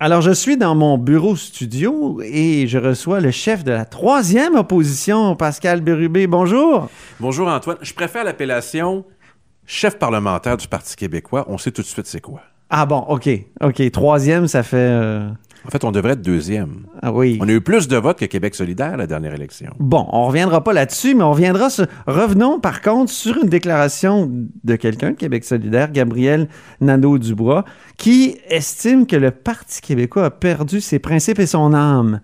Alors, je suis dans mon bureau studio et je reçois le chef de la troisième opposition, Pascal Bérubé. Bonjour. Bonjour Antoine. Je préfère l'appellation chef parlementaire du Parti québécois. On sait tout de suite c'est quoi. Ah bon, OK. OK. Troisième, ça fait... euh, En fait, on devrait être deuxième. Ah oui. On a eu plus de votes que Québec solidaire à la dernière élection. Bon, on reviendra pas là-dessus, mais on reviendra sur... Revenons par contre sur une déclaration de quelqu'un de Québec solidaire, Gabriel Nadeau-Dubois, qui estime que le Parti québécois a perdu ses principes et son âme.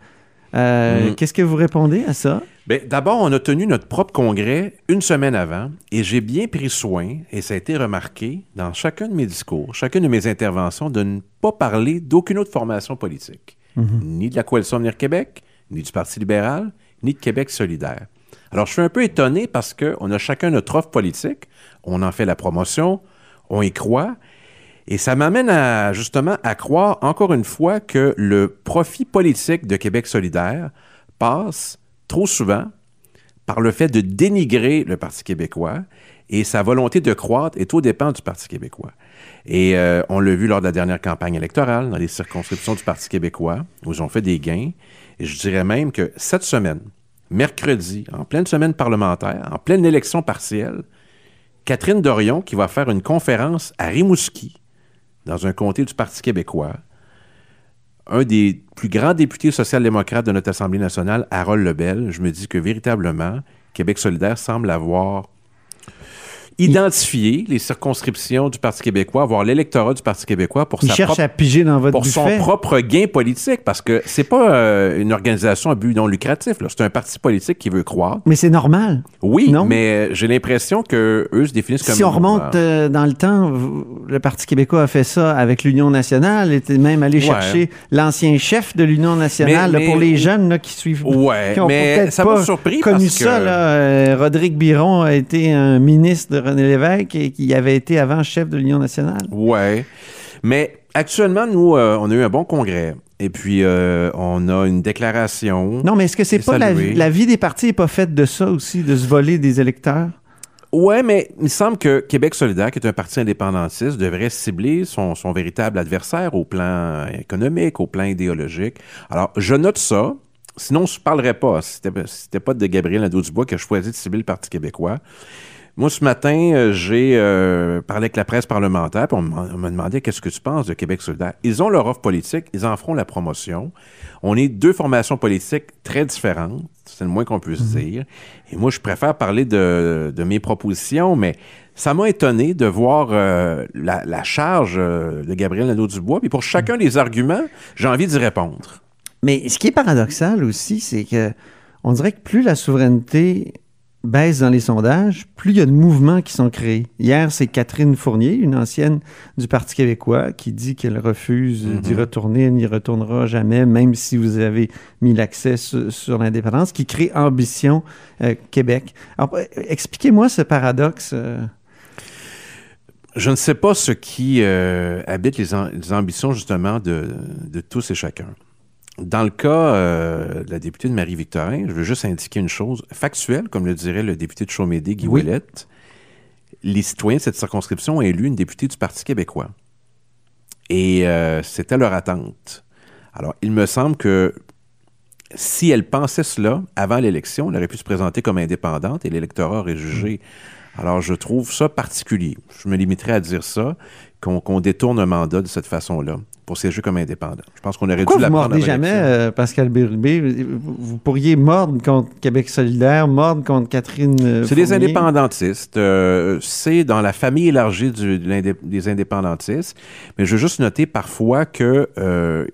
Euh, Mhm. Qu'est-ce que vous répondez à ça? Bien, D'abord, on a tenu notre propre congrès une semaine avant et j'ai bien pris soin, et ça a été remarqué dans chacun de mes discours, chacune de mes interventions, de ne pas parler d'aucune autre formation politique, ni de la Coalition Avenir Québec, ni du Parti libéral, ni de Québec solidaire. Alors, je suis un peu étonné parce qu'on a chacun notre offre politique, on en fait la promotion, on y croit, et ça m'amène à, justement à croire encore une fois que le profit politique de Québec solidaire passe trop souvent par le fait de dénigrer le Parti québécois et sa volonté de croître est au dépend du Parti québécois. Et euh, on l'a vu lors de la dernière campagne électorale, dans les circonscriptions du Parti québécois, où ils ont fait des gains. Et je dirais même que cette semaine, mercredi, en pleine semaine parlementaire, en pleine élection partielle, Catherine Dorion, qui va faire une conférence à Rimouski, dans un comté du Parti québécois, un des plus grands députés social-démocrates de notre Assemblée nationale, Harold Lebel, je me dis que véritablement, Québec solidaire semble avoir identifié les circonscriptions du Parti québécois, avoir l'électorat du Parti québécois pour Il sa cherche à piger dans votre pour son propre gain politique, parce que c'est pas euh, une organisation à but non lucratif, c'est un parti politique qui veut croire. Mais c'est normal. Oui, Non? mais j'ai l'impression que eux se définissent comme... Si on remonte euh, dans le temps, le Parti québécois a fait ça avec l'Union nationale, était même allé Ouais. chercher l'ancien chef de l'Union nationale Mais- là, pour les jeunes là, qui suivent. Ouais, qui ont mais ça m'a surpris connu parce que- ça. Là, Euh, Rodrigue Biron a été un ministre de René Lévesque et qui avait été avant chef de l'Union nationale? Ouais. Mais actuellement, nous, euh, on a eu un bon congrès. Et puis, euh, on a une déclaration. Non, mais est-ce que c'est pas la, vie des partis n'est pas faite de ça aussi, de se voler des électeurs? Ouais, mais il me semble que Québec solidaire, qui est un parti indépendantiste, devrait cibler son, son véritable adversaire au plan économique, au plan idéologique. Alors, je note ça. Sinon, je ne parlerais pas. Si C'était c'était pas de Gabriel Nadeau-Dubois qui a choisi de cibler le Parti québécois. Moi, ce matin, euh, j'ai euh, parlé avec la presse parlementaire, puis on m'a demandé qu'est-ce que tu penses de Québec solidaire? Ils ont leur offre politique, ils en feront la promotion. On est deux formations politiques très différentes, c'est le moins qu'on puisse dire. Et moi, je préfère parler de, de mes propositions, mais ça m'a étonné de voir euh, la, la charge euh, de Gabriel Nadeau-Dubois. Puis pour chacun des arguments, j'ai envie d'y répondre. Mais ce qui est paradoxal aussi, c'est que on dirait que plus la souveraineté baisse dans les sondages, plus il y a de mouvements qui sont créés. Hier, c'est Catherine Fournier, une ancienne du Parti québécois, qui dit qu'elle refuse d'y retourner, elle n'y retournera jamais, même si vous avez mis l'accès sur, sur l'indépendance, qui crée Ambition euh, Québec. Alors, euh, expliquez-moi ce paradoxe. euh. Je ne sais pas ce qui euh, habite les, am- les ambitions justement de, de tous et chacun. Dans le cas euh, de la députée de Marie-Victorin, je veux juste indiquer une chose factuelle, comme le dirait le député de Chaumédé, Guy Oui. Ouellette. Les citoyens de cette circonscription ont élu une députée du Parti québécois. Et euh, c'était leur attente. Alors, il me semble que si elle pensait cela avant l'élection, elle aurait pu se présenter comme indépendante et l'électorat aurait jugé. Alors, je trouve ça particulier. Je me limiterai à dire ça, qu'on qu'on détourne un mandat de cette façon-là pour siéger comme indépendant. Je pense qu'on aurait Pourquoi dû vous mordez avant jamais, euh, Pascal Bérubé? Vous vous pourriez mordre contre Québec solidaire, mordre contre Catherine euh, C'est des indépendantistes. euh, c'est dans la famille élargie du- de l'indé- des indépendantistes. Mais je veux juste noter parfois qu'il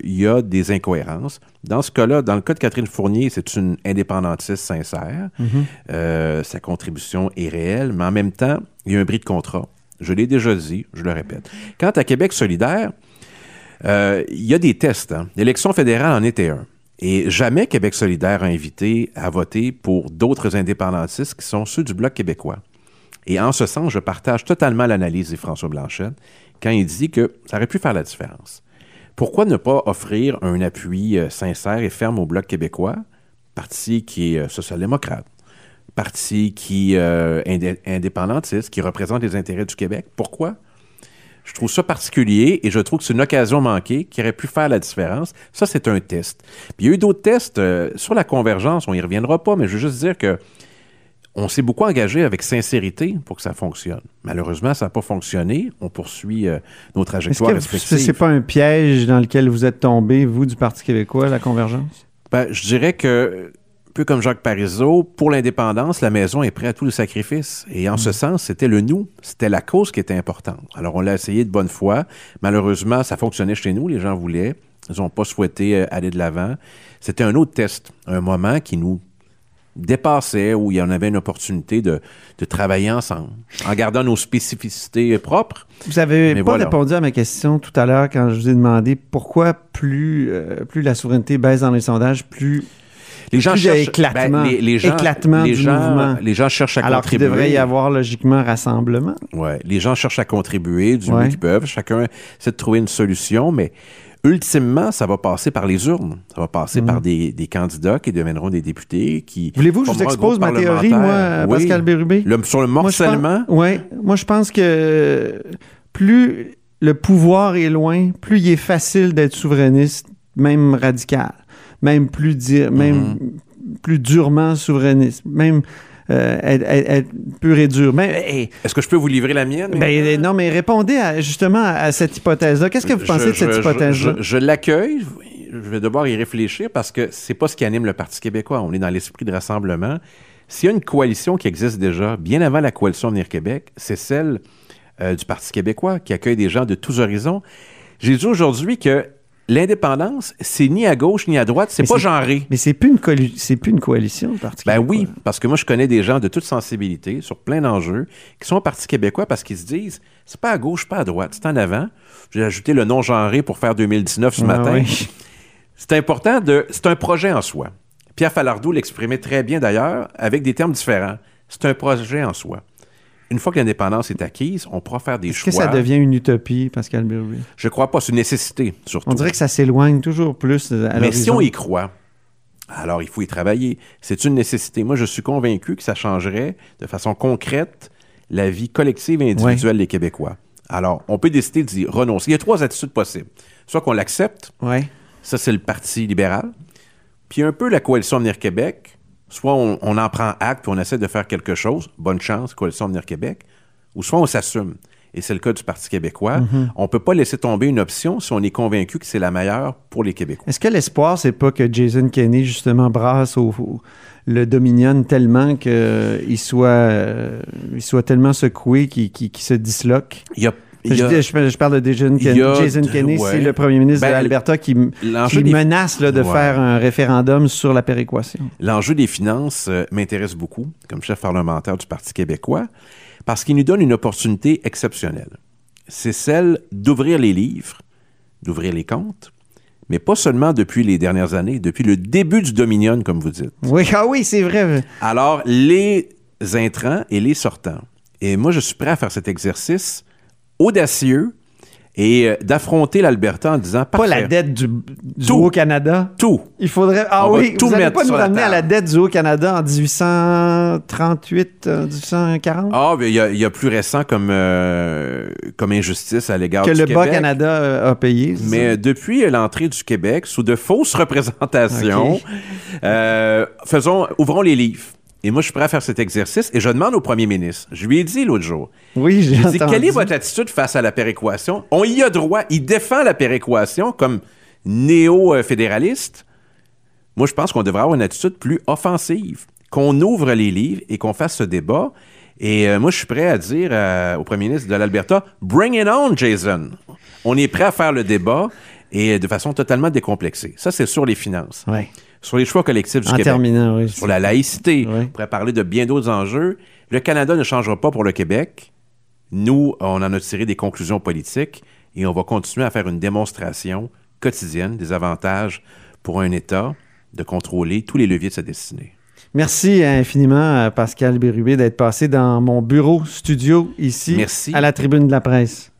y a des incohérences. Dans ce cas-là, dans le cas de Catherine Fournier, c'est une indépendantiste sincère. Euh, sa contribution est réelle, mais en même temps, il y a un bris de contrat. Je l'ai déjà dit, je le répète. Quant à Québec solidaire, Euh, il y a des tests. Hein. L'élection fédérale en était un. Et jamais Québec solidaire a invité à voter pour d'autres indépendantistes qui sont ceux du Bloc québécois. Et en ce sens, je partage totalement l'analyse de François Blanchette quand il dit que ça aurait pu faire la différence. Pourquoi ne pas offrir un appui euh, sincère et ferme au Bloc québécois, parti qui est euh, social-démocrate, parti qui est euh, indépendantiste, qui représente les intérêts du Québec? Pourquoi? Je trouve ça particulier et je trouve que c'est une occasion manquée qui aurait pu faire la différence. Ça, c'est un test. Puis il y a eu d'autres tests sur la convergence, on y reviendra pas, mais je veux juste dire que on s'est beaucoup engagé avec sincérité pour que ça fonctionne. Malheureusement, ça n'a pas fonctionné. On poursuit euh, nos trajectoires Est-ce que respectives. c'est pas un piège dans lequel vous êtes tombé, vous, du Parti québécois, la convergence? Ben, je dirais que, un peu comme Jacques Parizeau, pour l'indépendance, la maison est prête à tout le sacrifice. Et en Mm. ce sens, c'était le nous, c'était la cause qui était importante. Alors, on l'a essayé de bonne foi. Malheureusement, ça fonctionnait chez nous. Les gens voulaient. Ils n'ont pas souhaité euh, aller de l'avant. C'était un autre test, un moment qui nous dépassait, où il y en avait une opportunité de, de travailler ensemble, en gardant nos spécificités propres. Vous avez Mais pas voilà. répondu à ma question tout à l'heure quand je vous ai demandé pourquoi plus, euh, plus la souveraineté baisse dans les sondages, plus Les gens cherchent éclatement- ben, les, les gens, éclatement les du gens, mouvement. Les gens cherchent à alors qu'il contribuer. devrait y avoir logiquement rassemblement. Ouais, les gens cherchent à contribuer du mieux qu'ils peuvent. Chacun essaie de trouver une solution, mais ultimement, ça va passer par les urnes. Ça va passer Mhm. par des, des candidats qui deviendront des députés. qui Voulez-vous que je vous expose ma théorie, moi. Oui. Pascal Bérubé? Le- sur le morcellement, Oui, moi je pense que plus le pouvoir est loin, plus il est facile d'être souverainiste, même radical, même plus di- même Mhm. plus durement souverainiste, même euh, être, être- être pur et dur. Mais, hey, est-ce que je peux vous livrer la mienne? ben, non, mais répondez à- justement à cette hypothèse-là. Qu'est-ce que vous pensez Je- de cette je- hypothèse-là? Je, je l'accueille. Je vais devoir y réfléchir parce que c'est pas ce qui anime le Parti québécois. On est dans l'esprit de rassemblement. S'il y a une coalition qui existe déjà, bien avant la coalition Venir Québec, c'est celle euh, du Parti québécois qui accueille des gens de tous horizons. J'ai dit aujourd'hui que l'indépendance, c'est ni à gauche ni à droite, c'est pas genré. Mais c'est plus une c'est plus une coalition, Ben oui, parce que moi, je connais des gens de toute sensibilité sur plein d'enjeux qui sont au Parti québécois parce qu'ils se disent c'est pas à gauche, pas à droite, c'est en avant. J'ai ajouté le non genré pour faire 2019 ce Ah matin. oui. C'est important de. C'est un projet en soi. Pierre Falardeau l'exprimait très bien d'ailleurs, avec des termes différents. C'est un projet en soi. Une fois que l'indépendance est acquise, on pourra faire des Est-ce choix. que ça devient une utopie, Pascal Bérubé? Je crois pas, c'est une nécessité, surtout. On dirait que ça s'éloigne toujours plus euh, à Mais si on y croit, alors il faut y travailler. C'est une nécessité. Moi, je suis convaincu que ça changerait de façon concrète la vie collective et individuelle des Québécois. Alors, on peut décider d'y renoncer. Il y a trois attitudes possibles. Soit qu'on l'accepte, Ouais. ça c'est le Parti libéral, puis un peu la coalition Venir Québec, soit on, on en prend acte puis on essaie de faire quelque chose, bonne chance, coalition Venir Québec, ou soit on s'assume. Et c'est le cas du Parti québécois. Mm-hmm. On ne peut pas laisser tomber une option si on est convaincu que c'est la meilleure pour les Québécois. Est-ce que l'espoir, c'est pas que Jason Kenney, justement, brasse au, au- le Dominion tellement qu'il soit, euh, il soit tellement secoué qu'il se disloque? Il y a, a- je- je parle de Jason Jason Kenney, ouais. c'est le premier ministre Ben, de l'Alberta qui, des- menace là, de Ouais. faire un référendum sur la péréquation. L'enjeu des finances euh, m'intéresse beaucoup comme chef parlementaire du Parti québécois parce qu'il nous donne une opportunité exceptionnelle. C'est celle d'ouvrir les livres, d'ouvrir les comptes, mais pas seulement depuis les dernières années, depuis le début du Dominion, comme vous dites. Oui, ah oui, c'est vrai. Alors, les intrants et les sortants. Et moi, je suis prêt à faire cet exercice audacieux et euh, d'affronter l'alberta en disant Pas la dette du, du Tout. Haut-Canada. Tout. Il faudrait. Ah On oui, tout vous allez mettre pas nous ramener à la dette du Haut-Canada en 1838, euh, 1840? Ah, mais il y, a- il y a plus récent comme, euh, comme injustice à l'égard que du le Québec. Bas-Canada euh, a payé. Mais ça? euh, depuis l'entrée du Québec, sous de fausses représentations, euh, faisons, ouvrons les livres. Et moi, je suis prêt à faire cet exercice et je demande au premier ministre. Je lui ai dit l'autre jour. oui, j'ai dit, entendu. quelle est votre attitude face à la péréquation? On y a droit. Il défend la péréquation comme néo-fédéraliste. Moi, je pense qu'on devrait avoir une attitude plus offensive, qu'on ouvre les livres et qu'on fasse ce débat. Et euh, moi, je suis prêt à dire euh, au premier ministre de l'Alberta, bring it on, Jason. On est prêt à faire le débat et de façon totalement décomplexée. Ça, c'est sur les finances. Ouais. Sur les choix collectifs du En Québec terminant, oui. sur la laïcité. Oui. On pourrait parler de bien d'autres enjeux. Le Canada ne changera pas pour le Québec. Nous, on en a tiré des conclusions politiques et on va continuer à faire une démonstration quotidienne des avantages pour un État de contrôler tous les leviers de sa destinée. Merci infiniment, Pascal Bérubé, d'être passé dans mon bureau studio ici Merci. à la tribune de la presse.